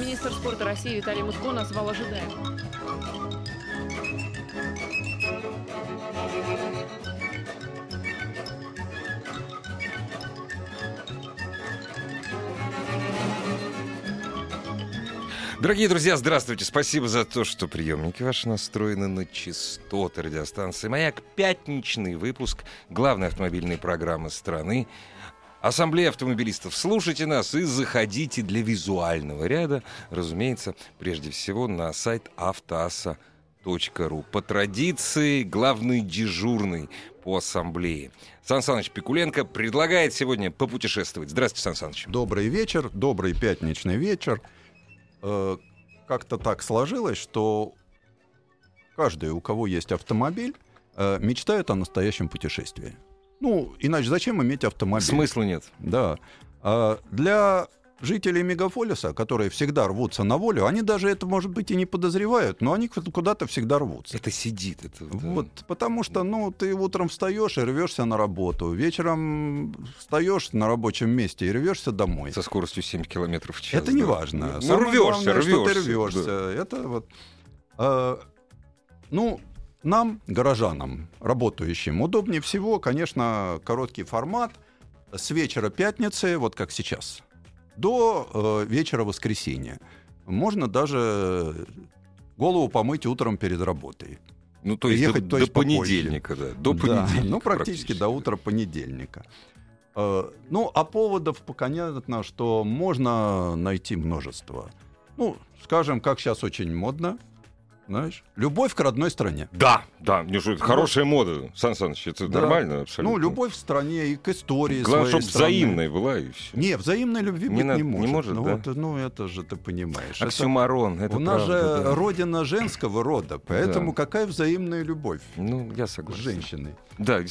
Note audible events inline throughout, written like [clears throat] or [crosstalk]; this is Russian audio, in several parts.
Министр спорта России Виталий Мутко назвал ожидаем. Дорогие друзья, здравствуйте. Спасибо за то, что приемники ваши настроены на частоты радиостанции «Маяк». Пятничный выпуск главной автомобильной программы страны. Ассамблея автомобилистов. Слушайте нас и заходите для визуального ряда, разумеется, прежде всего на сайт автоаса.ру. По традиции, главный дежурный по ассамблее. Сан Саныч Пикуленко предлагает сегодня попутешествовать. Здравствуйте, Сан Саныч. Добрый вечер, добрый пятничный вечер. Э, Как-то так сложилось, что каждый, у кого есть автомобиль, э, мечтает о настоящем путешествии. Ну, иначе зачем иметь автомобиль? Смысла нет. Да. А для жителей мегаполиса, которые всегда рвутся на волю, они даже это, может быть, и не подозревают, но они куда-то всегда рвутся. Это сидит. Это, да. Вот, потому что, ну, ты утром встаешь и рвешься на работу, вечером встаешь на рабочем месте и рвешься домой. Со скоростью 7 километров в час. Это не да. важно. Ну, рвешься, главное, что ты рвешься. рвешься. да. Это вот. а, ну, нам, горожанам, работающим, удобнее всего, конечно, короткий формат с вечера пятницы, вот как сейчас, до э, вечера воскресенья. Можно даже голову помыть утром перед работой. Ну, то есть Ехать, до, то до есть попозже. понедельника, да. До Да, понедельника. ну, практически до утра понедельника. Э, Ну, а поводов понятно, что можно найти множество. Ну, скажем, как сейчас очень модно, знаешь, любовь к родной стране. Да, да, мне же это хорошая мода, Сан Саныч, это Да. нормально абсолютно. Ну, любовь в стране и к истории Главное, своей чтобы страны. взаимной была и все. Не, взаимной любви Не быть надо- не не может. может, ну, да? вот, ну, это же ты понимаешь. Это- Оксюмарон, это У нас правда, же да. родина женского рода, поэтому какая взаимная любовь Ну, я с согласен. женщиной? Да. Это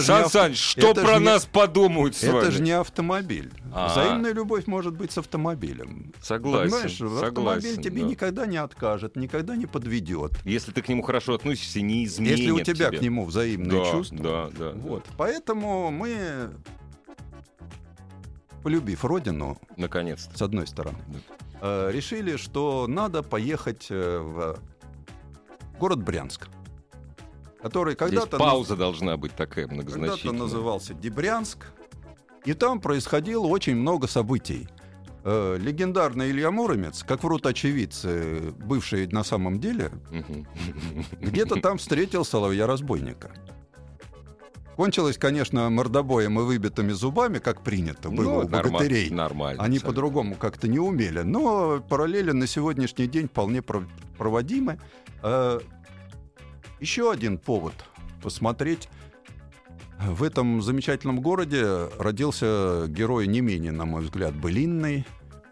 же Сан Саныч, что это про нас подумают с Это вами? же не автомобиль. А. Взаимная любовь может быть с автомобилем. Согласен, Понимаешь, автомобиль согласен, тебе да. никогда не откажет, никогда не подведет. Если ты к нему хорошо относишься, не изменит Если у тебя тебя. к нему взаимные да, чувства. Да, да. Вот. Поэтому мы, полюбив родину, да. Наконец-то. с одной стороны, Да. э, решили, что надо поехать э, в город Брянск, который когда-то пауза должна быть такая Когда-то многозначительная. назывался Дебрянск, и там происходило очень много событий. Э, легендарный Илья Муромец, как врут очевидцы, бывший на самом деле, где-то там встретил соловья-разбойника. Кончилось, конечно, мордобоем и выбитыми зубами, как принято было Ну, у богатырей. Нормально. Они по-другому как-то не умели. Но параллели на сегодняшний день вполне про- проводимы. Э, Еще один повод посмотреть. В этом замечательном городе родился герой не менее, на мой взгляд, былинный,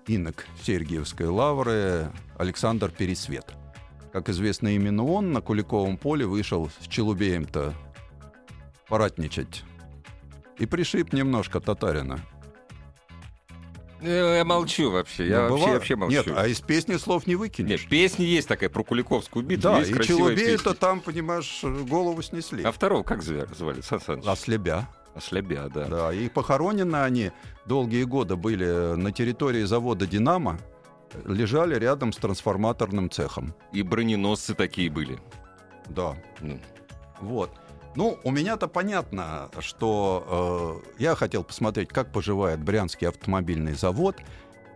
инок Сергиевской лавры Александр Пересвет. Как известно, именно он на Куликовом поле вышел с Челубеем-то поратничать. И пришиб немножко татарина. Э, Я молчу вообще. Я Ну, вообще, бывает. вообще молчу. Нет, а из песни слов не выкинешь. Нет, песня есть такая про Куликовскую битву. да, и Челубея-то песня. там, понимаешь, голову снесли. А второго как звали? Сан Саныч? Ослебя. Ослябя, да. Да, и похоронены они долгие годы были на территории завода «Динамо», лежали рядом с трансформаторным цехом. И броненосцы такие были. Да, Ну, вот. Ну, у меня-то понятно, что э, я хотел посмотреть, как поживает Брянский автомобильный завод.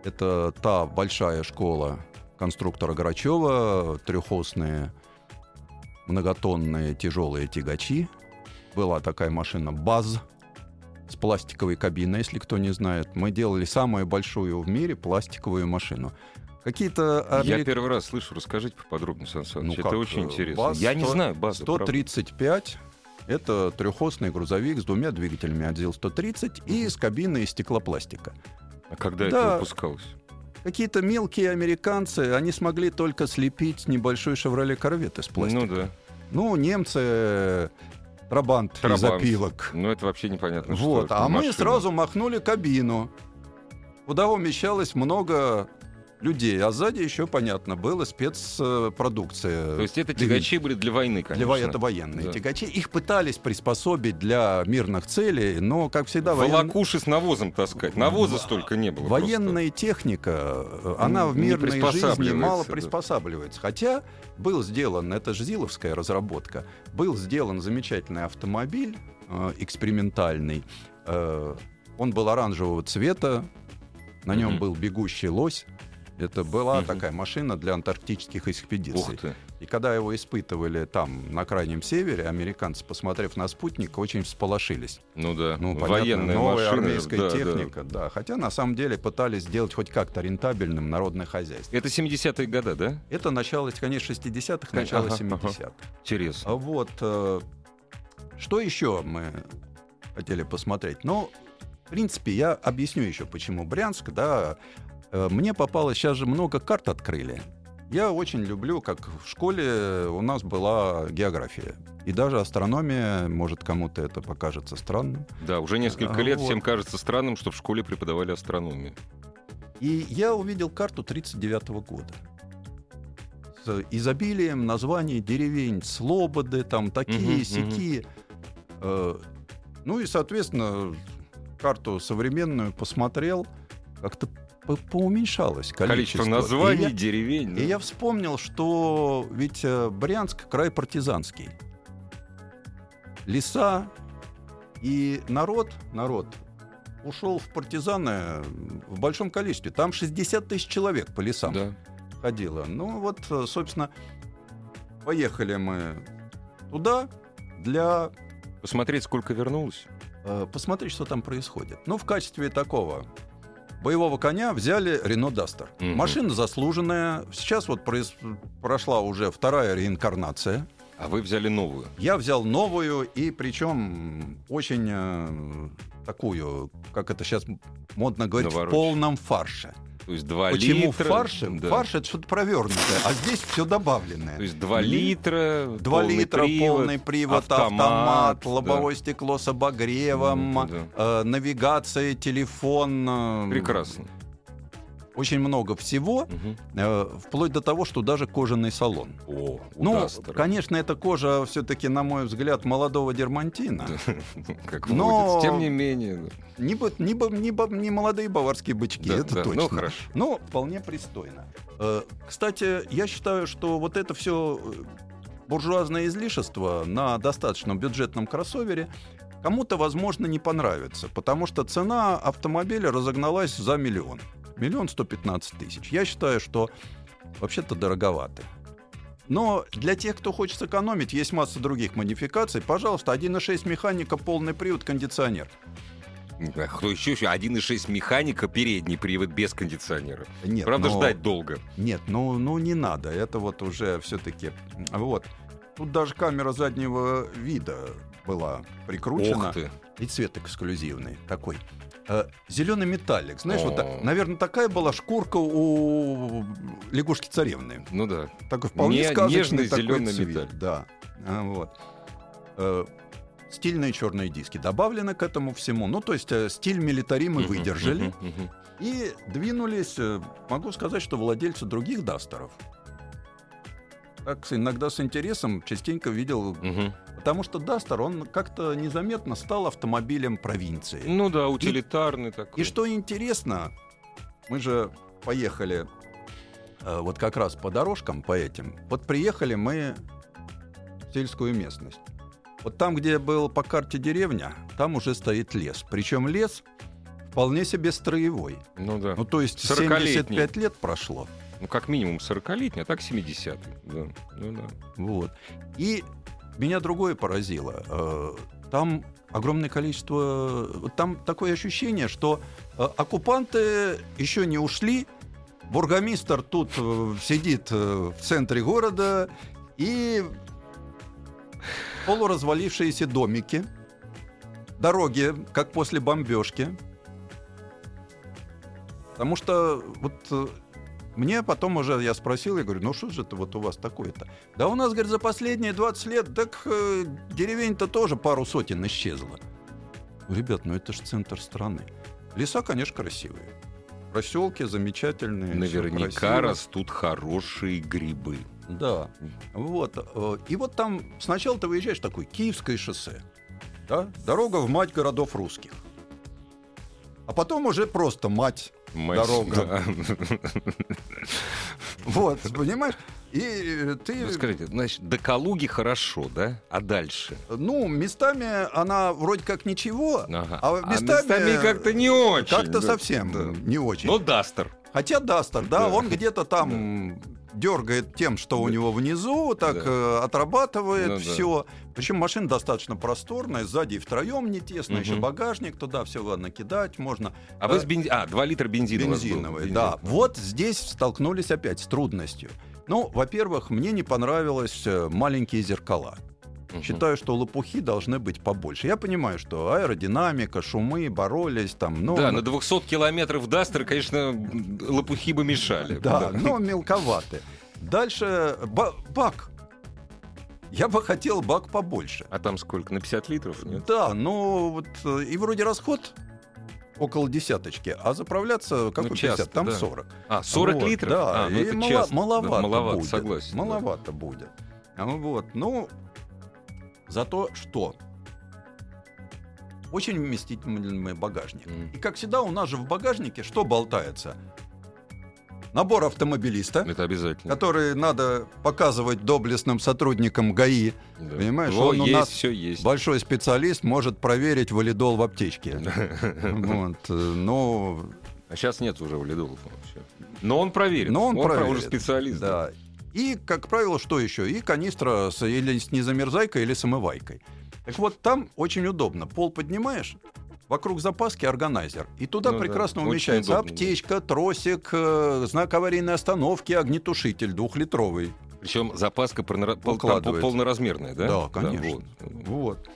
Это та большая школа конструктора Грачева, трехосные многотонные тяжелые тягачи. Была такая машина БАЗ с пластиковой кабиной, если кто не знает. Мы делали самую большую в мире пластиковую машину. Какие-то Я америк- первый раз слышу. Расскажите поподробнее, Сан Саныч. Ну Это как, очень э, интересно. БАЗ Я не 100 знаю базу. правда. 135 это трехосный грузовик с двумя двигателями отдел 130 и с кабиной из стеклопластика. А когда Да. это выпускалось? какие-то мелкие американцы, они смогли только слепить небольшой «Шевроле Корвет» из пластика. Ну да. Ну, немцы э, Трабант из Трабант. опилок. Ну это вообще непонятно, Вот, что. а мы машина. сразу махнули кабину, куда умещалось много людей, а сзади еще, понятно, была спецпродукция. То есть это Для- тягачи были для войны, Для конечно. во- это военные Да. тягачи. Их пытались приспособить для мирных целей, но, как всегда, воен- Волокуши с навозом таскать. Навоза Во- столько не было. военная техника, э, она в Не мирной жизни мало да. приспосабливается. Хотя был сделан, это же Зиловская разработка, был сделан замечательный автомобиль э, экспериментальный. Э, он был оранжевого цвета, на нем Мгм. был бегущий лось. Это была Мгм. такая машина для антарктических экспедиций. Ух ты. И когда его испытывали там, на Крайнем Севере, американцы, посмотрев на спутник, очень всполошились. Ну да. Ну, понятно, Военная новая машина. армейская да, да. техника, да. Хотя на самом деле пытались сделать хоть как-то рентабельным народное хозяйство. Это 70-е годы, да? Это начало, конец 60-х, начало Ага, 70-х. Интересно. А вот э, что еще мы хотели посмотреть? Ну, в принципе, я объясню еще, почему Брянск, да. Э, Мне попалось, сейчас же много карт открыли. Я очень люблю, как в школе у нас была география. И даже астрономия, может, кому-то это покажется странным. Да, уже несколько А, лет вот. всем кажется странным, что в школе преподавали астрономию. И я увидел карту 1939 года. С изобилием названий деревень, слободы, там такие, Мгм, сякие. Э, Ну и, соответственно, карту современную посмотрел, как-то по- поуменьшалось количество. Количество названий, И я- деревень. да. и я вспомнил, что ведь э, Брянск край партизанский. Леса и народ, народ ушел в партизаны в большом количестве. Там 60 тысяч человек по лесам Да. ходило. Ну вот, э, собственно, поехали мы туда для Посмотреть, сколько вернулось. э, посмотреть, что там происходит. Ну, в качестве такого боевого коня взяли Рено Дастер. Мгм. Машина заслуженная. Сейчас вот произ- прошла уже вторая реинкарнация. А вы взяли новую. Я взял новую, и причем очень э, такую, как это сейчас модно говорить, в Навороченную. полном фарше. То есть 2 Почему литра. в фарше? Да. Фарш это что-то провернутое, а здесь все добавленное. То есть 2 Мгм. литра, 2 полный литра, привод, полный привод, автомат, автомат, да. лобовое стекло с обогревом, Ну, да. э, навигация, телефон. э, Прекрасно. Очень много всего, э, вплоть до того, что даже кожаный салон. О, Ну, Дастера. конечно, эта кожа все-таки, на мой взгляд, молодого дермантина. [laughs] Как Но-. Тем не менее. да. Не, не, не, не молодые баварские бычки, Да, это да, точно. Ну, хорошо. Но вполне пристойно. Э, Кстати, я считаю, что вот это все буржуазное излишество на достаточно бюджетном кроссовере кому-то, возможно, не понравится, потому что цена автомобиля разогналась за миллион. Миллион сто пятнадцать тысяч. Я считаю, что вообще-то дороговато. Но для тех, кто хочет сэкономить, есть масса других модификаций. Пожалуйста, 1.6 механика, полный привод, кондиционер. А кто еще? еще? 1.6 механика, передний привод без кондиционера. Нет, Правда, но- ждать долго. Нет, ну, ну не надо. Это вот уже все-таки. Вот. Тут даже камера заднего вида была прикручена. Ух ты. И цвет эксклюзивный такой. Зеленый металлик. Знаешь, вот, О. так, наверное, такая была шкурка у лягушки царевны. Ну да. Такой вполне Не- сказочный нежный такой зелёный цвет, металл. Да. А, вот. Э, Стильные черные диски добавлены к этому всему. Ну, то есть э, стиль милитари мы выдержали. И двинулись, э, могу сказать, что владельцы других дастеров. Так иногда с интересом частенько видел, Мгм. потому что Дастер, он как-то незаметно стал автомобилем провинции. Ну да, утилитарный такой. И что интересно, мы же поехали э, вот как раз по дорожкам, по этим. Вот приехали мы в сельскую местность. Вот там, где был по карте деревня, там уже стоит лес. Причем лес вполне себе строевой. Ну да. Ну, то есть 40-летний. 75 лет прошло. Ну, как минимум 40-летний, а так 70-й. Да. Ну да. Вот. И меня другое поразило. Э, Там огромное количество... Там такое ощущение, что э, оккупанты еще не ушли, бургомистр тут э, сидит в центре города, и полуразвалившиеся домики, дороги, как после бомбежки. Потому что вот мне потом уже я спросил, я говорю, ну что же это вот у вас такое-то? Да у нас, говорит, за последние 20 лет, так э, деревень-то тоже пару сотен исчезло. Ребят, ну это же центр страны. Леса, конечно, красивые. Проселки замечательные. Наверняка растут хорошие грибы. Да. Вот. э, И вот там сначала ты выезжаешь такой Киевское шоссе. Да? Дорога в мать городов русских. А потом уже просто мать. Мать, Дорога. Вот, понимаешь? И э, ты, Ну, скажите, значит, до Калуги хорошо, да? А дальше? ну, местами она вроде как ничего, Ага. а местами, как-то не очень. как-то да. совсем Да. не очень. Но Дастер. Хотя Дастер, да, Да. он где-то там дергает тем, что у Да. него внизу, так Да. э, отрабатывает Ну да. все. Причем машина достаточно просторная, сзади и втроем не тесно, Мгм. еще багажник туда все накидать можно. А вы Э, с бензином... А, 2 литра бензина. Бензиновый, Бензин. да. Вот здесь столкнулись опять с трудностью. Ну, во-первых, мне не понравилось э, маленькие зеркала. Мгм. Считаю, что лопухи должны быть побольше. Я понимаю, что аэродинамика, шумы боролись там. Ну, Да, на 200 километров Дастер, конечно, лопухи бы мешали. Да, но мелковаты. Дальше ба- бак. Я бы хотел бак побольше. А там сколько? На 50 литров? Нет? Да, ну вот э, и вроде расход около десяточки, а заправляться какой Ну, часто, 50, там да. 40. А, 40 Вот, литров? Да, А, ну и это мало- часто. маловато, Да, маловато, будет. согласен. да. Маловато будет. А, Вот, ну, зато что? Очень вместительный багажник. М. И как всегда у нас же в багажнике что болтается? Набор автомобилиста, Это обязательно. который надо показывать доблестным сотрудникам ГАИ. Да. понимаешь, Во, он у есть, нас все есть. Большой специалист может проверить валидол в аптечке. [laughs] Вот, ну, А сейчас нет уже валидолов. вообще. Но он проверит. Но он про- проверит. уже специалист. да. И, как правило, что еще? И канистра с, или с незамерзайкой, или с омывайкой. Так вот, там очень удобно. Пол поднимаешь, вокруг запаски органайзер. И туда Ну да, прекрасно очень умещается удобно, да. аптечка, тросик, э, знак аварийной остановки, огнетушитель двухлитровый. Причем запаска полнора- пол- там Укладывается. полноразмерная, да? Да, конечно. вот. Вот.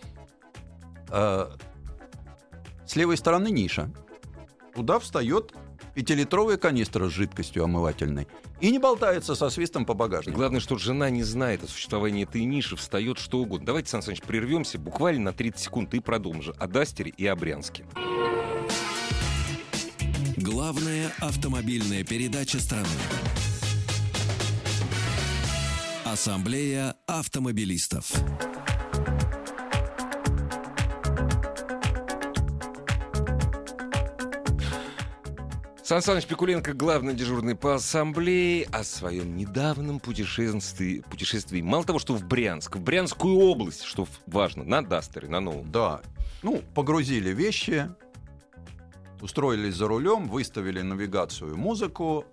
А, с левой стороны ниша. Туда встает пятилитровая канистра с жидкостью омывательной. И не болтается со свистом по багажнику. Главное, что жена не знает о существовании этой ниши, встает что угодно. Давайте, Сан Саныч, прервемся буквально на 30 секунд и продолжим о Дастере и о Брянске. Главная автомобильная передача страны. Ассамблея автомобилистов. Сан Саныч Пикуленко, главный дежурный по ассамблее, о своем недавнем путешествии, путешествии. Мало того, что в Брянск, в Брянскую область, что важно, на Дастере, на новом. Да. Ну, погрузили вещи, устроились за рулем, выставили навигацию, музыку.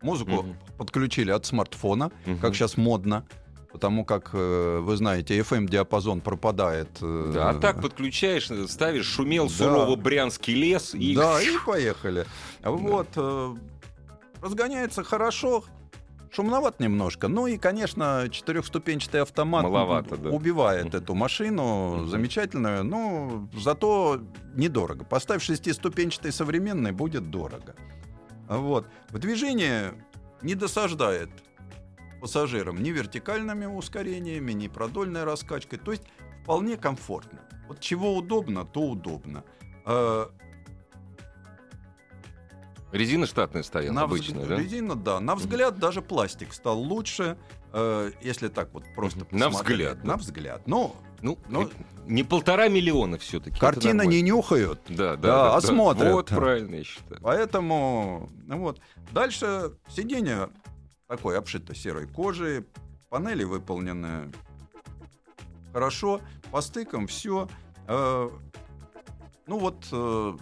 Музыку Мгм. подключили от смартфона, Мгм. как сейчас модно. Потому как, э, вы знаете, FM-диапазон пропадает. э, Да, а так подключаешь, ставишь, шумел Да. сурово брянский лес и... Да, [laughs] и поехали. Вот. э, Разгоняется хорошо. Шумноват немножко. Ну и, конечно, четырехступенчатый автомат Маловато, да. убивает эту машину. Замечательную. Но зато недорого. Поставь шестиступенчатый современный, будет дорого. Вот. В движении не досаждает пассажирам ни вертикальными ускорениями, ни продольной раскачкой. То есть вполне комфортно. Вот чего удобно, то удобно. Э, Резина штатная стояла, на обычная, взг- да? Резина, да. На взгляд даже пластик стал лучше, э, если так вот просто Мгм. На взгляд, да. На взгляд. Но Ну, Ну, не полтора миллиона все-таки. картины не нюхают, Да, да, Да, да, а смотрят. Вот правильно, я считаю. поэтому ну вот. Дальше сиденье такое обшито серой кожей, панели выполнены хорошо, по стыкам все. ну вот э,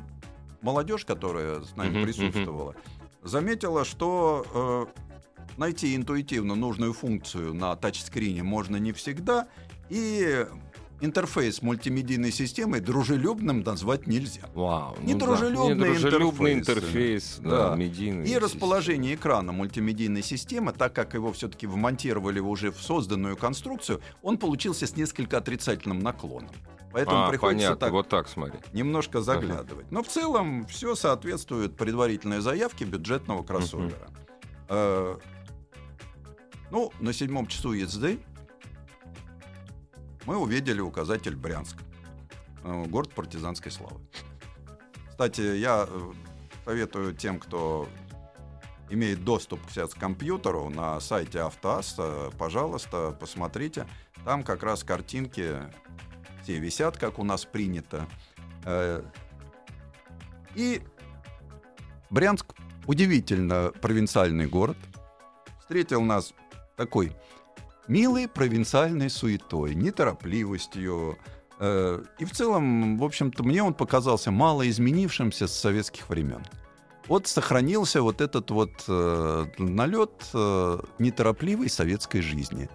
молодежь, которая с нами Мгм, присутствовала, заметила, что э, найти интуитивно нужную функцию на тачскрине можно не всегда, и интерфейс мультимедийной системы дружелюбным назвать нельзя. Вау. Недружелюбный ну да. Недружелюбный интерфейс. интерфейс, да, Да. медийный. И расположение экрана мультимедийной системы, так как его все-таки вмонтировали уже в созданную конструкцию, он получился с несколько отрицательным наклоном. Поэтому а, приходится понятно, так вот так смотри. немножко заглядывать. Но в целом все соответствует предварительной заявке бюджетного кроссовера. Э, ну, на седьмом часу езды мы увидели указатель Брянск, э, город партизанской славы. Кстати, я э, советую тем, кто имеет доступ к компьютеру на сайте Автоаз, пожалуйста, посмотрите. Там как раз картинки все висят, как у нас принято. Э, и Брянск удивительно провинциальный город. Встретил нас такой милой провинциальной суетой, неторопливостью. Э, и в целом, в общем-то, мне он показался мало изменившимся с советских времен. Вот сохранился вот этот вот э, налет э, неторопливой советской жизни.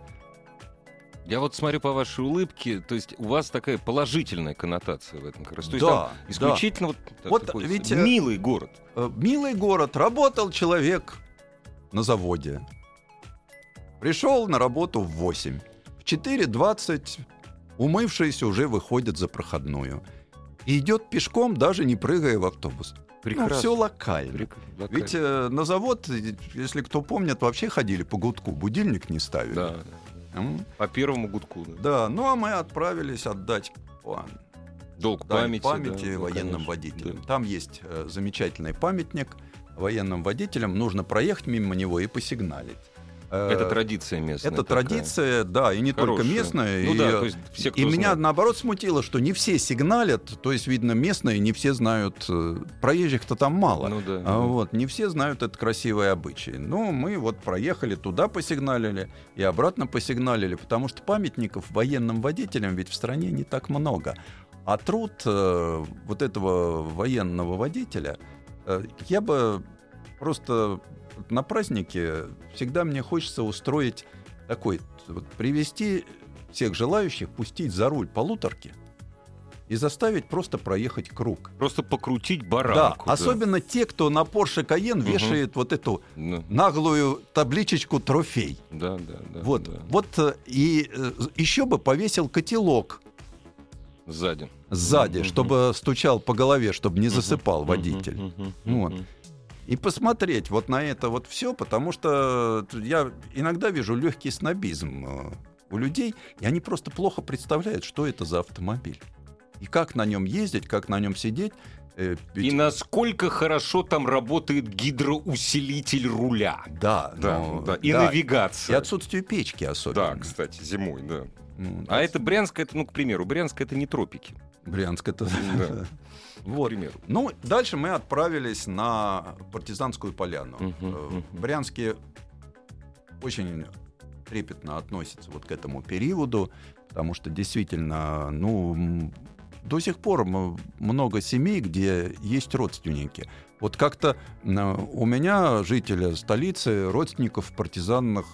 Я вот смотрю по вашей улыбке, то есть у вас такая положительная коннотация в этом как раз. То есть Да, исключительно вот, Вот такой ведь, э, милый город. Э, Милый город, работал человек на заводе. Пришел на работу в 8. В 4.20 умывшийся уже выходит за проходную. И идет пешком, даже не прыгая в автобус. Прекрасно. Ну, все локально. Прик- локально. Ведь э, на завод, э, если кто помнит, вообще ходили по гудку, будильник не ставили. Да, М? по первому гудку. Да. Да, ну а мы отправились отдать план. Долг дань памяти. памяти да, да, военным конечно. водителям. Да. Там есть э, замечательный памятник военным водителям. Нужно проехать мимо него и посигналить. Э, Это традиция местная. это такая. традиция, да, и не только Хорошая. местная. Ну и, да, э, то есть все, и меня наоборот смутило, что не все сигналят, то есть, видно, местные не все знают, э, проезжих-то там мало. Ну да. А да. вот, не все знают этот красивый обычай. Ну, мы вот проехали туда, посигналили и обратно посигналили, потому что памятников военным водителям ведь в стране не так много. А труд э, вот этого военного водителя э, я бы просто на празднике всегда мне хочется устроить такой, вот, привести всех желающих, пустить за руль полуторки и заставить просто проехать круг. Просто покрутить Да, баранку. особенно те, кто на Porsche Cayenne вешает вот эту Ну, наглую табличечку трофей. да, да, да. вот, да. вот э, и еще бы повесил котелок Сзади. сзади, Мгм. чтобы стучал по голове, чтобы не засыпал Мгм. водитель. Мгм. Вот. И посмотреть вот на это вот все, потому что я иногда вижу легкий снобизм э, у людей, и они просто плохо представляют, что это за автомобиль. И как на нем ездить, как на нем сидеть. Э, И ведь- насколько хорошо там работает гидроусилитель руля. Да, Да, ну, да. И да. И навигация. отсутствие печки особенно. Да, кстати, зимой, да. Ну, А это Брянск, это, ну, к примеру, Брянск это не тропики. Брянск это... Да. [laughs] К Вот. примеру. Ну, дальше мы отправились на партизанскую поляну. Мгм, Э, мгм. В Брянске очень трепетно относятся вот к этому периоду, потому что действительно, ну, до сих пор много семей, где есть родственники. Вот как-то у меня, жителя столицы, родственников в партизанах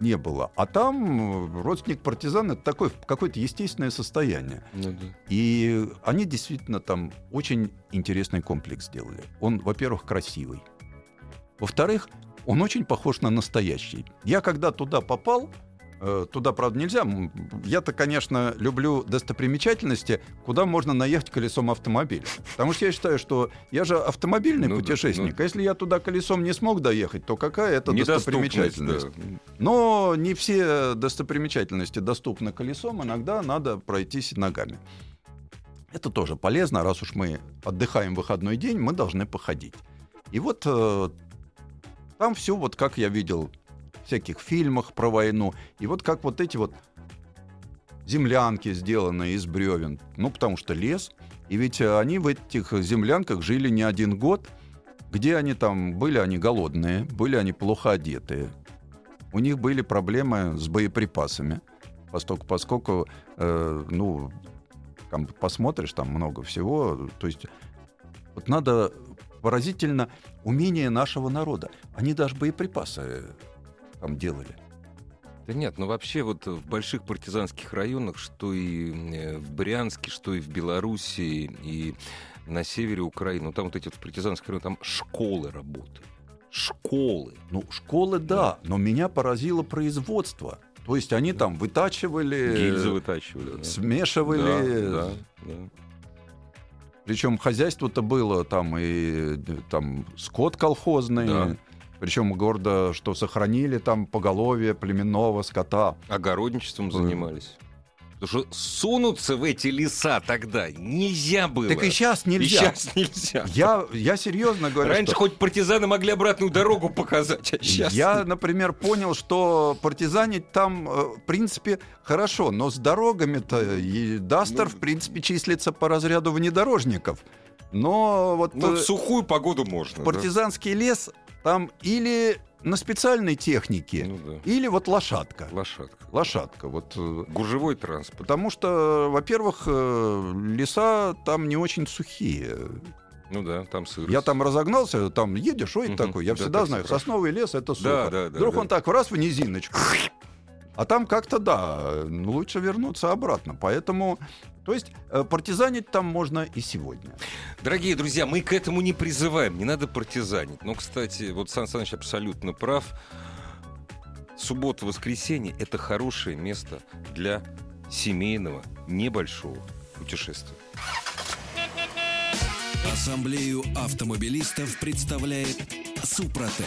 не было. А там э, родственник партизан — это такое какое-то естественное состояние. Ну да. И они действительно там очень интересный комплекс сделали. Он, во-первых, красивый. Во-вторых, он очень похож на настоящий. Я когда туда попал, туда, правда, нельзя. Я-то, конечно, люблю достопримечательности, куда можно наехать колесом автомобиля. Потому что я считаю, что я же автомобильный Ну да, путешественник. А если я туда колесом не смог доехать, то какая это достопримечательность? да. Но не все достопримечательности доступны колесом, иногда надо пройтись ногами. Это тоже полезно, раз уж мы отдыхаем в выходной день, мы должны походить. И вот э, там все вот как я видел всяких фильмах про войну, и вот как вот эти вот землянки, сделанные из бревен, ну потому что лес, и ведь э, они в этих землянках жили не один год, где они там, были они голодные, были они плохо одетые, у них были проблемы с боеприпасами, поскольку, поскольку э, ну, там посмотришь, там много всего, то есть вот надо поразительно умение нашего народа. Они даже боеприпасы там делали. Да нет, ну вообще вот в больших партизанских районах, что и э, в Брянске, что и в Белоруссии, и на севере Украины, ну там вот эти вот партизанские районы, там школы работают. Школы. Ну, школы, да, но меня поразило производство. То есть они там вытачивали, Гильзы вытачивали. да. смешивали, Да, да, да. Причем хозяйство-то было там и э, там скот колхозный, Да. Причем гордо, что сохранили там поголовье племенного скота. Огородничеством занимались. Потому что сунуться в эти леса тогда нельзя было. Так и сейчас И нельзя. сейчас нельзя. Я, я серьезно говорю, Раньше что хоть партизаны могли обратную дорогу показать, а сейчас... я, например, понял, что партизанить там, э, в принципе, хорошо, но с дорогами-то и Дастер, Ну, в принципе, числится по разряду внедорожников. Но вот Ну, э, в сухую погоду можно. да. партизанский лес там или на специальной технике, Ну да. или вот лошадка. Лошадка. Лошадка. Вот э, Гужевой транспорт. Потому что, во-первых, э, леса там не очень сухие. Ну да, там сырость. Я там разогнался, там едешь, ой, Мгм. такой. Я Да, всегда так знаю, страшно. сосновый лес это сухо. Да, да, да, Вдруг да. он так в раз в низиночку. А там как-то, да, лучше вернуться обратно. Поэтому, то есть, э, партизанить там можно и сегодня. Дорогие друзья, мы к этому не призываем, не надо партизанить. Но, кстати, вот Сан Саныч абсолютно прав. Суббота-воскресенье — это хорошее место для семейного небольшого путешествия. Ассамблею автомобилистов представляет Супротек.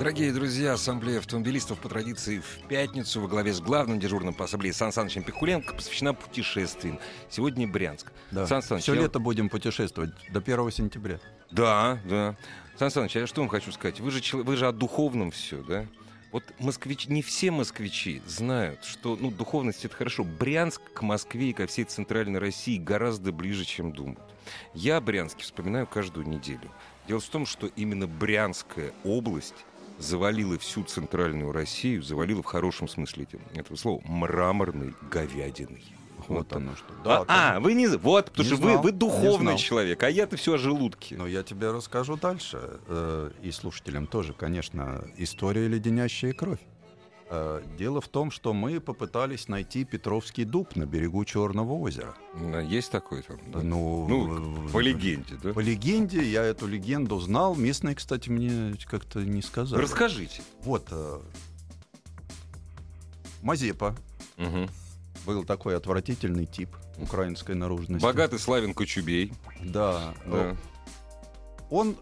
Дорогие друзья, Ассамблея автомобилистов по традиции в пятницу во главе с главным дежурным по Ассамблее Сан Санычем Пихуленко посвящена путешествиям. Сегодня Брянск. Сан Саныч, Все я- лето будем путешествовать до 1 сентября. Да, да. Сан Саныч, а я что вам хочу сказать? Вы же, вы же о духовном все, да? Вот москвичи, не все москвичи знают, что ну, духовность это хорошо. Брянск к Москве и ко всей центральной России гораздо ближе, чем думают. Я о Брянске вспоминаю каждую неделю. Дело в том, что именно Брянская область завалила всю центральную Россию, завалила в хорошем смысле этого слова, мраморной говядиной. Вот оно что. а, Да, а, вы не... Вот, потому Не что вы, знал, вы не духовный человек, а я-то все о желудке. Но я тебе расскажу дальше. э, И слушателям тоже, конечно, история леденящая кровь. Э, Дело в том, что мы попытались найти Петровский дуб на берегу Черного озера. Да, Есть такой там? да? Ну, Ну, э, по легенде, да? По легенде, я эту легенду знал. Местные, кстати, мне как-то не сказали. Расскажите. Вот. э, Мазепа Мгм. был такой отвратительный тип украинской наружности. Богатый Славин Кочубей. Да. Да. Он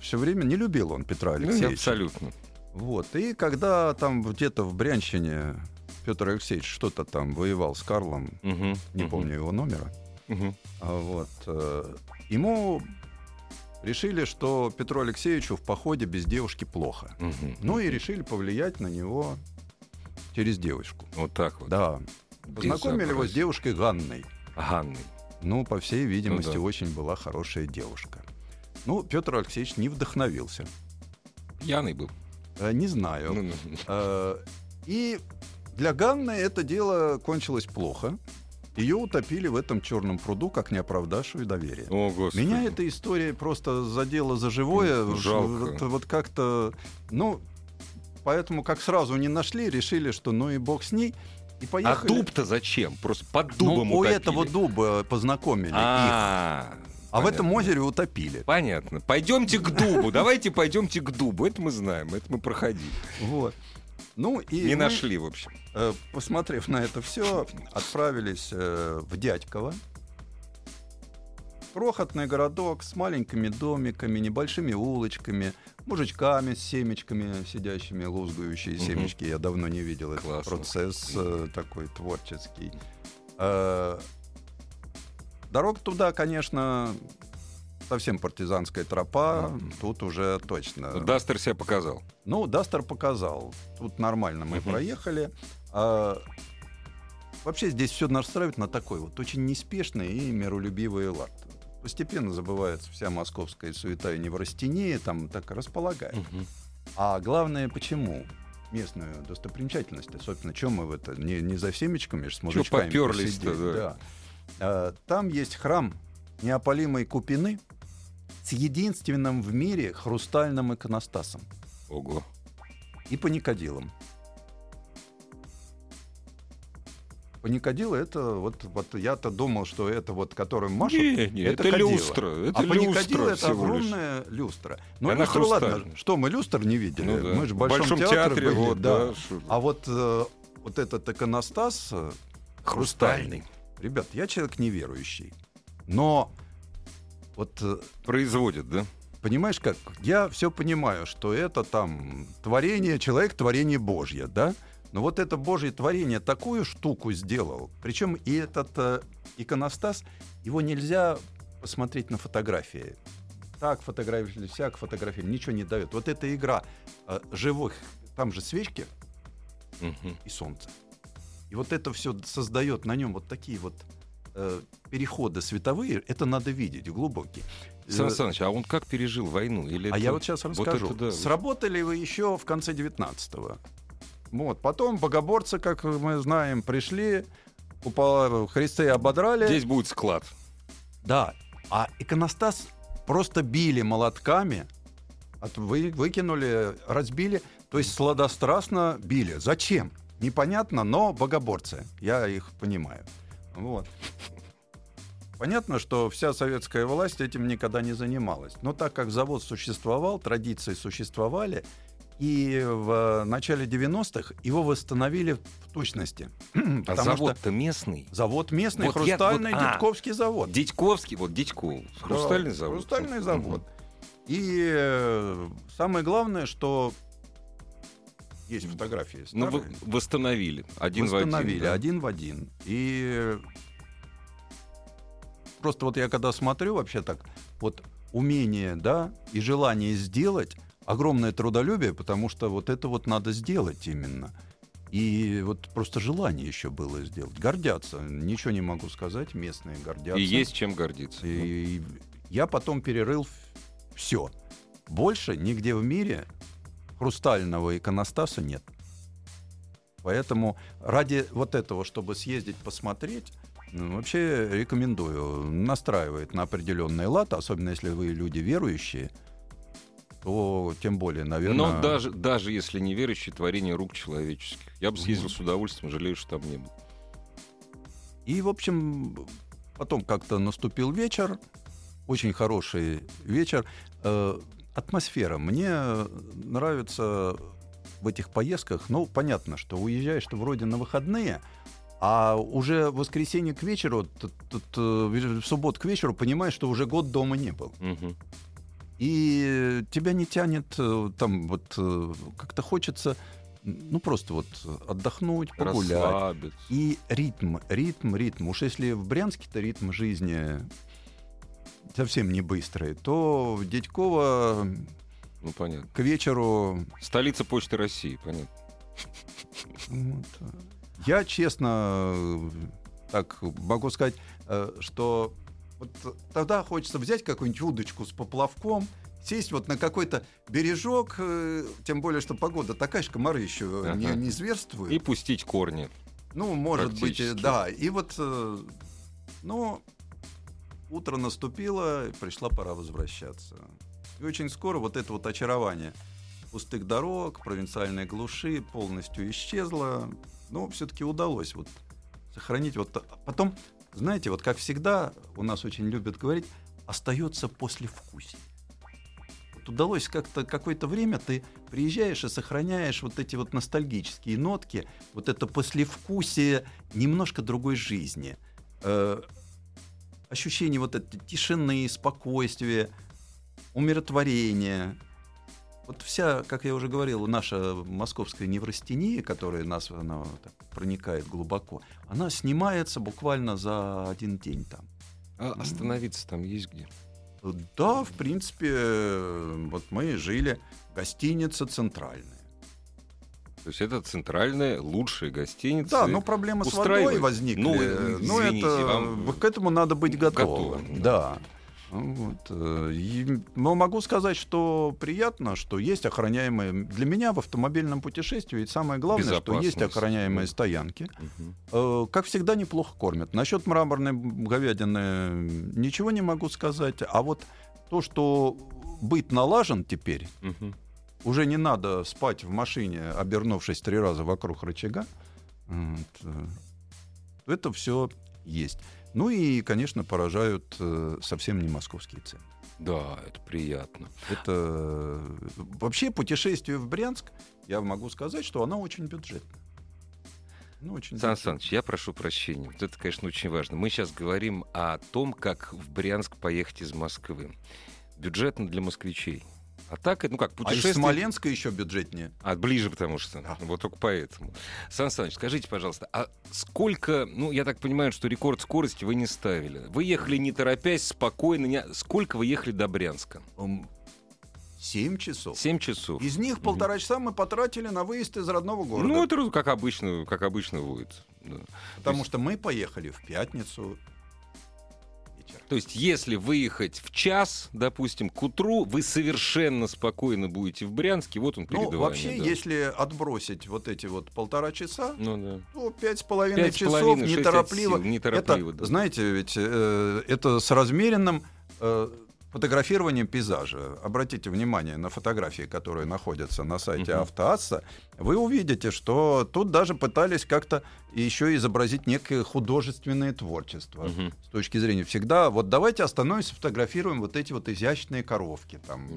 все время не любил он Петра Ну, Алексеевича. абсолютно. Вот. И когда там где-то в Брянщине Петр Алексеевич что-то там воевал с Карлом, Мгм. не Мгм. помню его номера, а вот, э, ему решили, что Петру Алексеевичу в походе без девушки плохо. Мгм. Ну и решили повлиять на него через девушку. Вот так вот. Да. Познакомили его с девушкой Ганной. Ганной. Ну, по всей видимости, Ну да. очень была хорошая девушка. Ну, Петр Алексеевич не вдохновился. Пьяный был. Э, Не знаю. Ну, ну, Э, И для Ганны это дело кончилось плохо. Ее утопили в этом черном пруду, как неоправдавшую доверие. О, господи. Меня эта история просто задела за живое. Ну, жалко. Вот, вот как-то, ну, поэтому как сразу не нашли, решили, что ну и бог с ней. И А поехали. дуб-то зачем? Просто под ну, дубом у утопили. этого дуба познакомили их. А, в этом озере утопили. Понятно. Пойдемте к дубу. Давайте пойдемте к дубу. Это мы знаем, это мы проходили. Вот. Ну и Не мы, нашли, в общем. э, посмотрев на это все, отправились э, в Дядьково. Крохотный городок с маленькими домиками, небольшими улочками, мужичками с семечками, сидящими, лузгающие Мгм. семечки. Я давно не видел этот Классно. процесс э, такой творческий. Э, Дорога туда, конечно, совсем партизанская тропа. Мгм. Тут уже точно. Дастер себя показал. Ну, Дастер показал. Тут нормально мы проехали. А, вообще здесь все настраивает на такой вот очень неспешный и миролюбивый лад. Постепенно забывается вся московская суета и неврастения, там так располагает. Мгм. А главное, почему? Местную достопримечательность. Собственно, чем мы в это? Не, не за семечками, ж с мужичками посидеть, да. А, Там есть храм неопалимой Купины с единственным в мире хрустальным иконостасом. Ого. и паникодилом. Паникодил это вот, вот я-то думал, что это вот, которым машут, Не, не, это, кадила. люстра. Это а паникодил люстра это всего лишь. огромная люстра. Ну, Она люстра, ладно, что мы люстр не видели? Ну да. Мы же в Большом, театре, были, вот, да. да. А вот, э, вот этот иконостас э, хрустальный. Ребят, я человек неверующий. Но вот э, Производит, да? понимаешь как? Я все понимаю, что это там творение, человек творение Божье, да? Но вот это Божье творение такую штуку сделал. Причем и этот э, иконостас, его нельзя посмотреть на фотографии. Так фотографировали, всяк фотографировали, ничего не дает. Вот эта игра э, живых, там же свечки Мгм. и солнце. И вот это все создает на нем вот такие вот э, переходы световые. Это надо видеть, глубокие. Сан Э, Саныч, а он как пережил войну? Или а это- я вот сейчас вот расскажу. это да. Сработали вы еще в конце 19-го. Вот. Потом богоборцы, как мы знаем, пришли, купола Христы ободрали. Здесь будет склад. Да. А иконостас просто били молотками, от- вы, выкинули, разбили, то есть сладострастно били. Зачем? Непонятно, но богоборцы. Я их понимаю. Вот. Понятно, что вся советская власть этим никогда не занималась. Но так как завод существовал, традиции существовали, и в начале 90-х его восстановили в точности. [clears throat] А завод-то местный. завод местный, Вот я- хрустальный вот, а. Завод. Дядьковский, вот Дядьков. Хрустальный Да, завод. Хрустальный завод. Мгм. И э, самое главное, что есть фотографии. Ну, старые. вы восстановили. Один Восстановили в один. да? один в один. И просто вот я когда смотрю вообще так, вот умение, да, и желание сделать, огромное трудолюбие, потому что вот это вот надо сделать именно. И вот просто желание еще было сделать. Гордятся. Ничего не могу сказать. Местные гордятся. И есть чем гордиться. И я потом перерыл все. Больше нигде в мире хрустального иконостаса нет. Поэтому ради вот этого, чтобы съездить посмотреть, ну, вообще рекомендую. Настраивает на определенный лад, особенно если вы люди верующие, то тем более, наверное... Но даже, даже если не верующий, творение рук человеческих. Я бы съездил с удовольствием, жалею, что там не был. И, в общем, потом как-то наступил вечер, очень хороший вечер. Атмосфера. Мне нравится в этих поездках, ну, понятно, что уезжаешь ты вроде на выходные, а уже в воскресенье к вечеру, в субботу к вечеру понимаешь, что уже год дома не был. Мгм. И тебя не тянет э, там вот э, как-то хочется, ну, просто вот отдохнуть, погулять. Расслабиться. И ритм, ритм, ритм. Уж если в Брянске-то ритм жизни совсем не быстрый, то в Дядьково Ну, понятно. к вечеру... Столица Почты России, понятно. вот, я честно так могу сказать, э, что вот тогда хочется взять какую-нибудь удочку с поплавком, сесть вот на какой-то бережок, э, тем более, что погода такая, что комары еще не, Ага. не зверствуют. И пустить корни. Ну, может быть, э, да. И вот, ну, утро наступило, пришла пора возвращаться. И очень скоро вот это вот очарование пустых дорог, провинциальной глуши полностью исчезло. Но все-таки удалось вот сохранить вот... Потом, знаете, вот как всегда, у нас очень любят говорить, остается послевкусие. Вот удалось как-то какое-то время ты приезжаешь и сохраняешь вот эти вот ностальгические нотки, вот это послевкусие немножко другой жизни. Ощущение вот этой тишины, спокойствия, умиротворения. Вот вся, как я уже говорил, наша московская неврастения, которая нас она, так проникает глубоко, она снимается буквально за один день там. А остановиться там есть где? Да, в принципе, вот мы жили гостиница центральная. То есть это центральная, лучшая гостиница. Да, но проблемы с водой устраивает. возникли. Ну, Ну, извините, это вам- к этому надо быть готовым. Готовым, Да. Вот. э, и- Но могу сказать, что приятно, что есть охраняемые. Для меня в автомобильном путешествии ведь самое главное, что есть охраняемые стоянки. Э, Как всегда, неплохо кормят. Насчет мраморной говядины ничего не могу сказать. А вот то, что быт налажен теперь, Мгм. Уже не надо спать в машине, обернувшись три раза вокруг рычага. Вот, э, Это все есть. Ну и, конечно, поражают э, совсем не московские цены. Да, это приятно. Это э, вообще путешествие в Брянск, я могу сказать, что оно очень бюджетное. Ну, очень Сан. Саныч, я прошу прощения. Вот это, конечно, очень важно. Мы сейчас говорим о том, как в Брянск поехать из Москвы. Бюджетно для москвичей. А так, ну как, А из путешествие... Смоленска еще бюджетнее. А, ближе, потому что. Да. Вот только поэтому. Сан Саныч, скажите, пожалуйста, а сколько, ну, я так понимаю, что рекорд скорости вы не ставили. Вы ехали не торопясь, спокойно. Не... Сколько вы ехали до Брянска? Семь часов. Семь часов. Из них полтора часа мы потратили на выезд из родного города. Ну, это как обычно, как обычно будет. да. Потому что мы поехали в пятницу. То есть, если выехать в час, допустим, к утру, вы совершенно спокойно будете в Брянске, вот он перед Ну, вами. вообще, да. если отбросить вот эти вот полтора часа, Ну, да. то пять с половиной часов неторопливо. сил, неторопливо, это, да. знаете, ведь э, это с размеренным э, фотографированием пейзажа. Обратите внимание на фотографии, которые находятся на сайте. Автоасса. Вы увидите, что тут даже пытались как-то еще изобразить некое художественное творчество. С точки зрения всегда, вот давайте остановимся, сфотографируем вот эти вот изящные коровки. Там.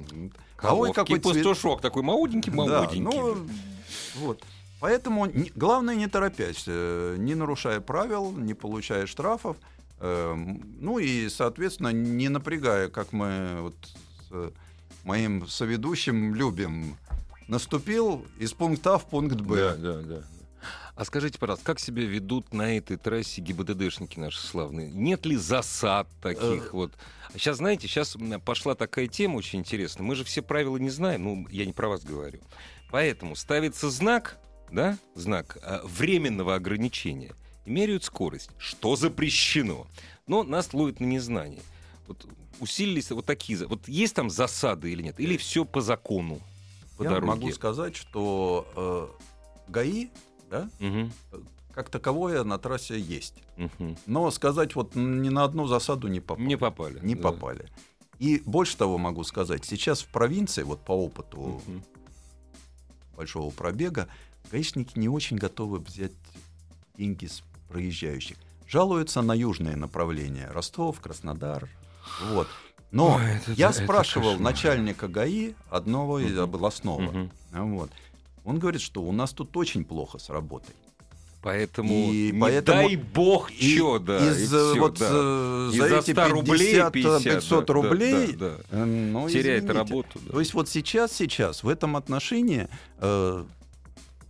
А ой, Коровки, какой цвет- пастушок такой молоденький, молоденький. да, ну, вот. Поэтому главное не торопясь, э, не нарушая правил, не получая штрафов, ну и, соответственно, не напрягая, как мы вот с э, моим соведущим любим, наступил из пункта А в пункт Б. Да, да, да. А скажите, пожалуйста, как себя ведут на этой трассе ГИБДДшники наши славные? Нет ли засад таких Э. вот? Сейчас, знаете, сейчас пошла такая тема очень интересная. Мы же все правила не знаем, ну, я не про вас говорю. Поэтому ставится знак, да, знак а, временного ограничения, и меряют скорость, что запрещено. Но нас ловят на незнание. Вот усилились вот такие... Вот есть там засады или нет? Или все по закону? По Я дороге? могу сказать, что э, ГАИ, да, Мгм, как таковое на трассе есть. мгм. Но сказать вот ни на одну засаду не попали. Не попали. Не да. попали. И больше того могу сказать, сейчас в провинции, вот по опыту Мгм. большого пробега, гаишники не очень готовы взять деньги с проезжающих. Жалуются на южные направления. Ростов, Краснодар. Вот. Но Ой, это- я это спрашивал кошмар. начальника ГАИ одного из Мгм. областного. Мгм. Вот. Он говорит, что у нас тут очень плохо с работой. Поэтому, И не поэтому- дай бог, чё, да, из, э, всё, вот да. э, И за за эти 100 рублей 50, 500 да, рублей да, да, да. э, ну, теряет извините. работу. да. То есть вот сейчас, сейчас в этом отношении э,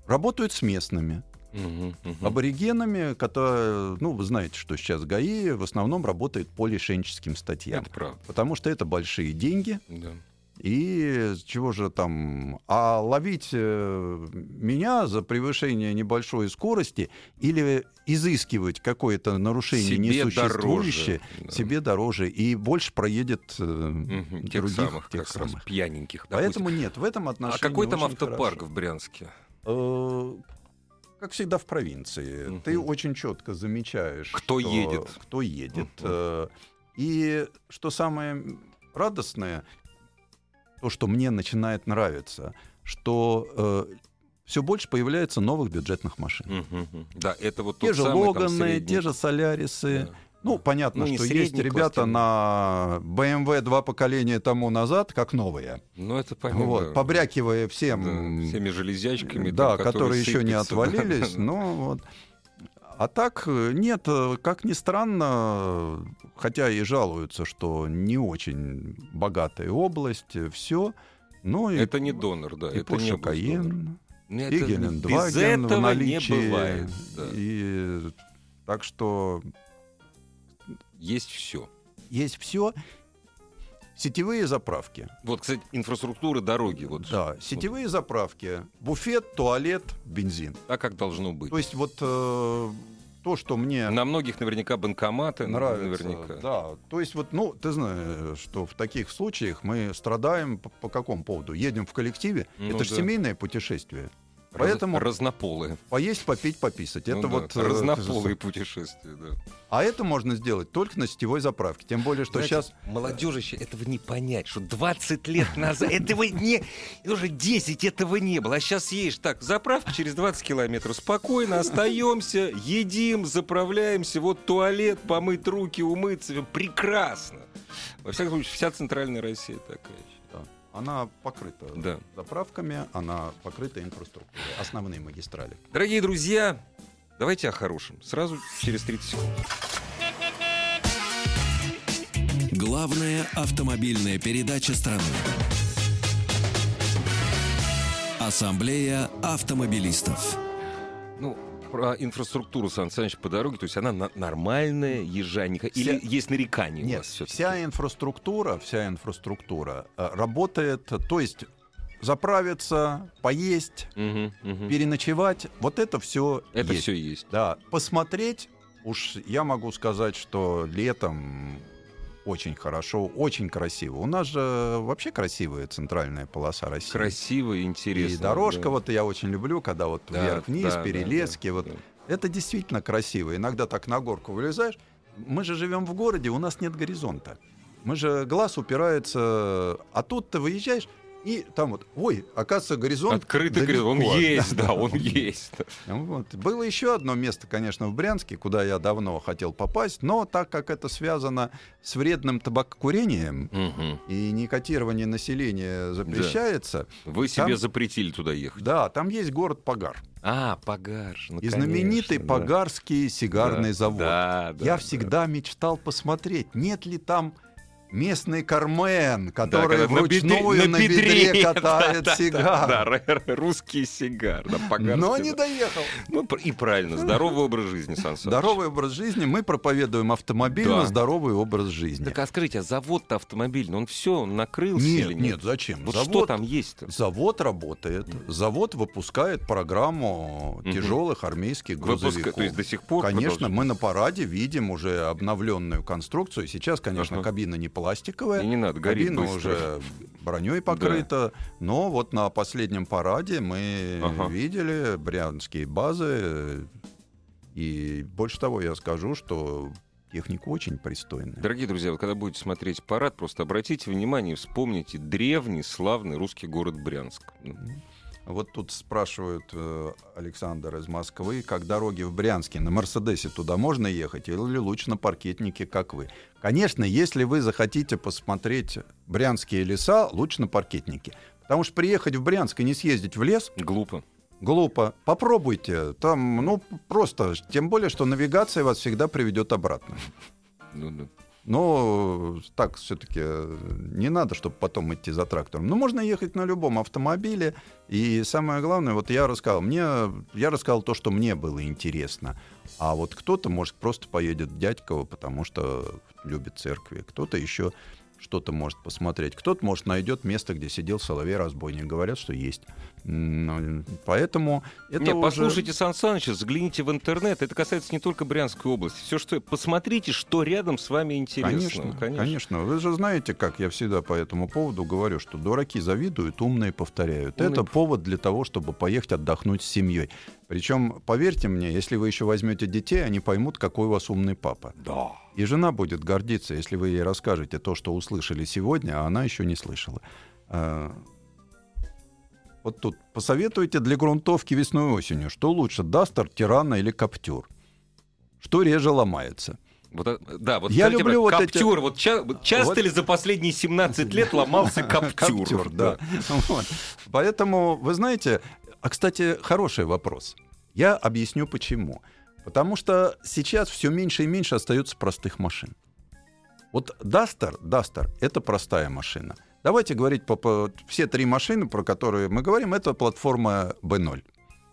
работают с местными Мгм, мгм. аборигенами, которые, ну, вы знаете, что сейчас ГАИ в основном работает по лишенческим статьям. Это правда. Потому что это большие деньги, Да. и чего же там... А ловить э, меня за превышение небольшой скорости или изыскивать какое-то нарушение Себе несуществующее, дороже, да. себе дороже, и больше проедет э, Тех других, самых, тех как раз самых. пьяненьких. допустим. Поэтому нет, в этом А отношении какой там автопарк хорошо. в Брянске? Э, Как всегда в провинции, Мгм. ты очень четко замечаешь, Кто что- едет. кто едет. Э, И что самое радостное, то, что мне начинает нравиться, что все больше появляется новых бюджетных машин. Мгм. Да, это вот Те же самый, там, Логаны, средний. те же Солярисы. Да. Ну, понятно, Ну, не что есть ребята класс, на BMW два поколения тому назад, как новые. Ну, это понятно. Вот, да. побрякивая Да, всем всеми железячками. да, там, которые, еще не да, отвалились. да, да. Но вот. А так, э, нет, э, как ни странно, хотя и жалуются, что не очень богатая область, все. Но и, Это не донор, да. и это не Porsche донор. Cayenne, Ну, и Гелендваген в наличии. не бывает. да. И так что Есть все. есть все. Сетевые заправки. Вот, кстати, инфраструктура дороги. Вот Да, сетевые заправки. Буфет, туалет, бензин. так, как должно быть. То есть вот э, то, что мне На многих наверняка банкоматы. нравится. Наверняка. Да, то есть вот, ну, ты знаешь, что в таких случаях мы страдаем по, по какому поводу? Едем в коллективе, Ну это же да. семейное путешествие. Поэтому Разнополые. поесть, попить, пописать. Ну это да, вот э, разнополые [laughs] путешествия, да. А это можно сделать только на сетевой заправке. Тем более, что Знаете, сейчас Молодежи еще этого не понять, что 20 лет назад этого не... Уже 10 этого не было. А сейчас едешь так, заправка через 20 километров. Спокойно остаемся, едим, заправляемся. Вот туалет, помыть руки, умыться. Прекрасно. Во всяком случае, вся центральная Россия такая. Она покрыта Да. заправками, она покрыта инфраструктурой, основные магистрали. Дорогие друзья, давайте о хорошем. Сразу через 30 секунд. Главная автомобильная передача страны. Ассамблея автомобилистов. Ну, про инфраструктуру, Сан Саныч, по дороге, то есть она на- нормальная, езжаника, или Вся- есть нарекания у Нет, вас все-таки? вся инфраструктура, вся инфраструктура э, работает, то есть заправиться, поесть, Мгм, мгм. переночевать, вот это все Это есть. все есть. Да, посмотреть, уж я могу сказать, что летом очень хорошо, очень красиво. У нас же вообще красивая центральная полоса России. Красиво интересно. И дорожка да. вот я очень люблю, когда вот Да, вверх-вниз, да, да, перелески, да, вот да. это действительно красиво. Иногда так на горку вылезаешь. Мы же живем в городе, у нас нет горизонта. Мы же глаз упирается, а тут ты выезжаешь и там вот, ой, оказывается, горизонт Открытый горизонт. Он [laughs] далеко. есть, да, он есть. Вот. Было еще одно место, конечно, в Брянске, куда я давно хотел попасть, но так как это связано с вредным табакокурением Мгм. и никотирование населения запрещается, Вы себе Там- запретили туда ехать. да, там есть город Пагар. А, Пагар. ну, И знаменитый конечно, да. Пагарский сигарный Да, завод. Да, да, Я да. всегда мечтал посмотреть, нет ли там местный кармен, Да, который когда на бедре- вручную на бедре, [laughs] да, катает да, да, сигар. Да, р- р- русский сигар. Да, Пагарский, Но не да. доехал. Ну, и правильно, здоровый [laughs] образ жизни, Сан Саныч. Здоровый образ жизни. Мы проповедуем автомобильно Да. здоровый образ жизни. Так а скажите, а завод-то автомобильный, он все, он накрылся Нет, или нет, нет? зачем? Вот завод, что там есть-то? завод работает. Завод выпускает программу тяжелых армейских Выпуска, грузовиков. то есть до сих пор Конечно, мы на параде видим уже обновленную конструкцию. Сейчас, конечно, Ага. кабина не пластиковая. И не надо, горит Кабина быстро. уже броней покрыта. Но вот на последнем параде мы Ага. видели брянские базы. И больше того, я скажу, что техника очень пристойная. Дорогие друзья, вы когда будете смотреть парад, просто обратите внимание и вспомните древний славный русский город Брянск. Вот тут спрашивают э, Александр из Москвы, как дороги в Брянске. На Мерседесе туда можно ехать или лучше на паркетнике, как вы? Конечно, если вы захотите посмотреть брянские леса, лучше на паркетнике. Потому что приехать в Брянск и не съездить в лес Глупо. глупо. Попробуйте. Там, ну, просто. Тем более, что навигация вас всегда приведет обратно. Ну, да. Но так все-таки не надо, чтобы потом идти за трактором. Ну, можно ехать на любом автомобиле. И самое главное, вот я рассказал, мне, я рассказал то, что мне было интересно. А вот кто-то, может, просто поедет в Дядьково, потому что любит церкви. Кто-то еще что-то может посмотреть. Кто-то, может, найдет место, где сидел Соловей-разбойник. Говорят, что есть. М, Поэтому это Не, уже- послушайте Сан Саныча, загляните в интернет. Это касается не только Брянской области. Все, что... Посмотрите, что рядом с вами интересно. Конечно, конечно, Вы же знаете, как я всегда по этому поводу говорю, что дураки завидуют, умные повторяют. Умные Это пов- повод для того, чтобы поехать отдохнуть с семьей. Причем, поверьте мне, если вы еще возьмете детей, они поймут, какой у вас умный папа. Да. И жена будет гордиться, если вы ей расскажете то, что услышали сегодня, а она еще не слышала. А, Вот тут посоветуйте для грунтовки весной и осенью, что лучше, Дастер, Тирана или Каптюр? Что реже ломается? Вот, а- да, вот Я люблю брат, вот эти- Каптюр. Вот ча- часто Вот. ли за последние 17 лет ломался [laughs] Каптюр? Каптюр, да. Вот. Поэтому, вы знаете, а, кстати, хороший вопрос. Я объясню почему. Потому что сейчас все меньше и меньше остается простых машин. Вот Duster, Duster — это простая машина. Давайте говорить по, по- все три машины, про которые мы говорим, это платформа B0.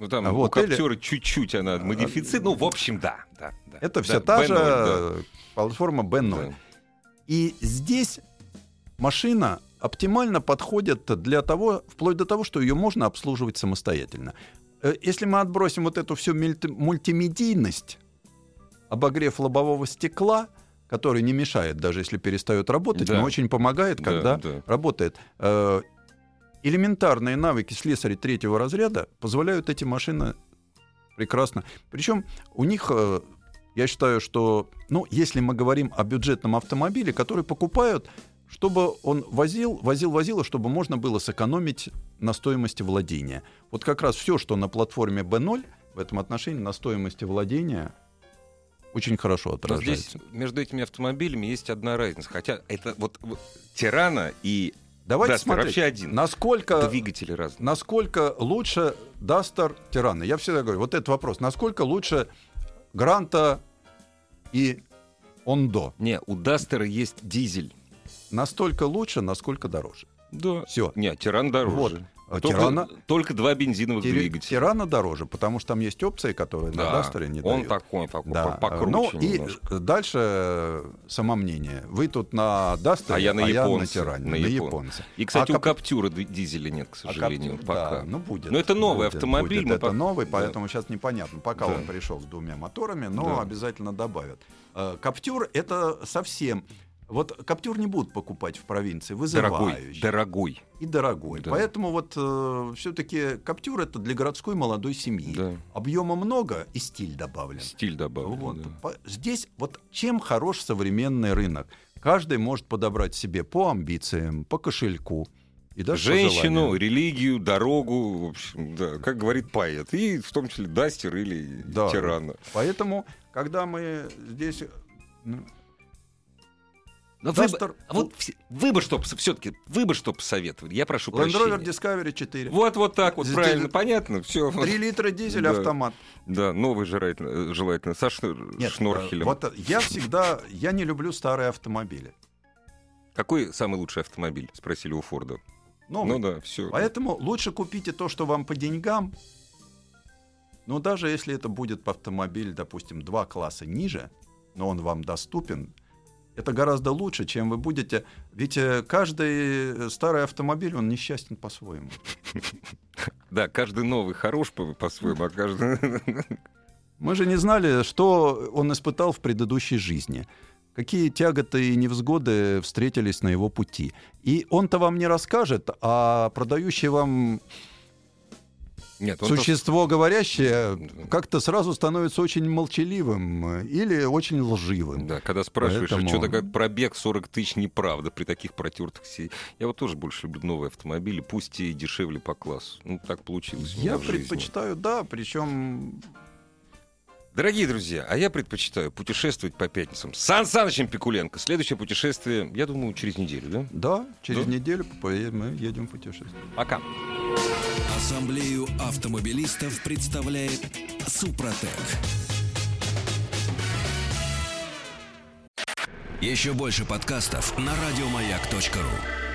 Ну, там А у вот, или- Каптюра чуть-чуть она модифицит. Ну, в общем, да. да, да. Это Да, все та B0, же да. платформа B0. Да. И здесь машина оптимально подходит для того, вплоть до того, что ее можно обслуживать самостоятельно. Э, Если мы отбросим вот эту всю мульти- мультимедийность, обогрев лобового стекла, который не мешает, даже если перестает работать, Да. но очень помогает, Да, когда да. работает. Э, элементарные навыки слесаря третьего разряда позволяют эти машины прекрасно. Причем у них, э, я считаю, что, ну, если мы говорим о бюджетном автомобиле, который покупают, чтобы он возил, возил, возил, чтобы можно было сэкономить на стоимости владения. Вот как раз все, что на платформе B0 в этом отношении на стоимости владения очень хорошо Но отражается. здесь между этими автомобилями есть одна разница. Хотя это вот, вот Тирана и Давайте Дастер смотреть, вообще один. насколько двигатели разные. насколько лучше Дастер Тирана? Я всегда говорю, вот этот вопрос. Насколько лучше Гранта и Ондо? Не, у Дастера есть дизель. Настолько лучше, насколько дороже. Да. Все. Не, Тиран дороже. Вот. А Только, Тирана, только два бензиновых Тири- двигателя. Тирана дороже, потому что там есть опции, которые на Да, Дастере не он дают. такой, такой Да. покруче Ну и дальше самомнение. Вы тут на Дастере, А я на на японце, Тиране, на на, япон- японце. И, кстати, А у кап- Каптюра дизеля нет, к А сожалению, Каптюр, пока. да, ну будет. Но это новый будет, автомобиль, будет. Это пок- новый, да. поэтому сейчас непонятно. Пока Да. он пришел с двумя моторами, но Да. обязательно добавят. Э, Каптюр это совсем. Вот Каптюр не будут покупать в провинции, Дорогой, вызывающий дорогой. и дорогой. Да. Поэтому вот все-таки Каптюр это для городской молодой семьи. Да. Объема много и стиль добавлен. Стиль добавлен. Вот. да. Здесь вот чем хорош современный рынок? Каждый может подобрать себе по амбициям, по кошельку. И даже Женщину, религию, дорогу, в общем, да, как говорит поэт. И в том числе Дастер или Да. Тирана. Поэтому, когда мы здесь... Но Дастер- выбор, а вот вы бы что все-таки, вы бы что посоветовали? Я прошу Land Rover прощения. Discovery 4. Вот, вот так вот, Здесь- правильно, понятно, все. 3 литра дизель Да. автомат. Да, новый желательно, желательно со шнур- Нет, шнорхелем. э, вот я всегда... Я не люблю старые автомобили. Какой самый лучший автомобиль? Спросили у Форда. Новый. Ну да, все. Поэтому лучше купите то, что вам по деньгам. Но даже если это будет автомобиль, допустим, два класса ниже, но он вам доступен, это гораздо лучше, чем вы будете... Ведь э, каждый э, старый автомобиль, он несчастен по-своему. [laughs] Да, каждый новый хорош по- по-своему, а каждый... [laughs] Мы же не знали, что он испытал в предыдущей жизни. Какие тяготы и невзгоды встретились на его пути. И он-то вам не расскажет, а продающий вам Нет, существо говорящее как-то сразу становится очень молчаливым э, или очень лживым. Да, когда спрашиваешь, Поэтому- что-то как пробег 40 тысяч неправда при таких протертых си- Я вот тоже больше люблю новые автомобили, пусть и дешевле по классу. Ну, так получилось Я предпочитаю, да, причем Дорогие друзья, а я предпочитаю путешествовать по пятницам. с Сан Санычем Пикуленко. Следующее путешествие, я думаю, через неделю, да? да, через Да? неделю мы едем в путешествие. Пока. Ассамблею автомобилистов представляет Супротек. Еще больше подкастов на радиомаяк.ру.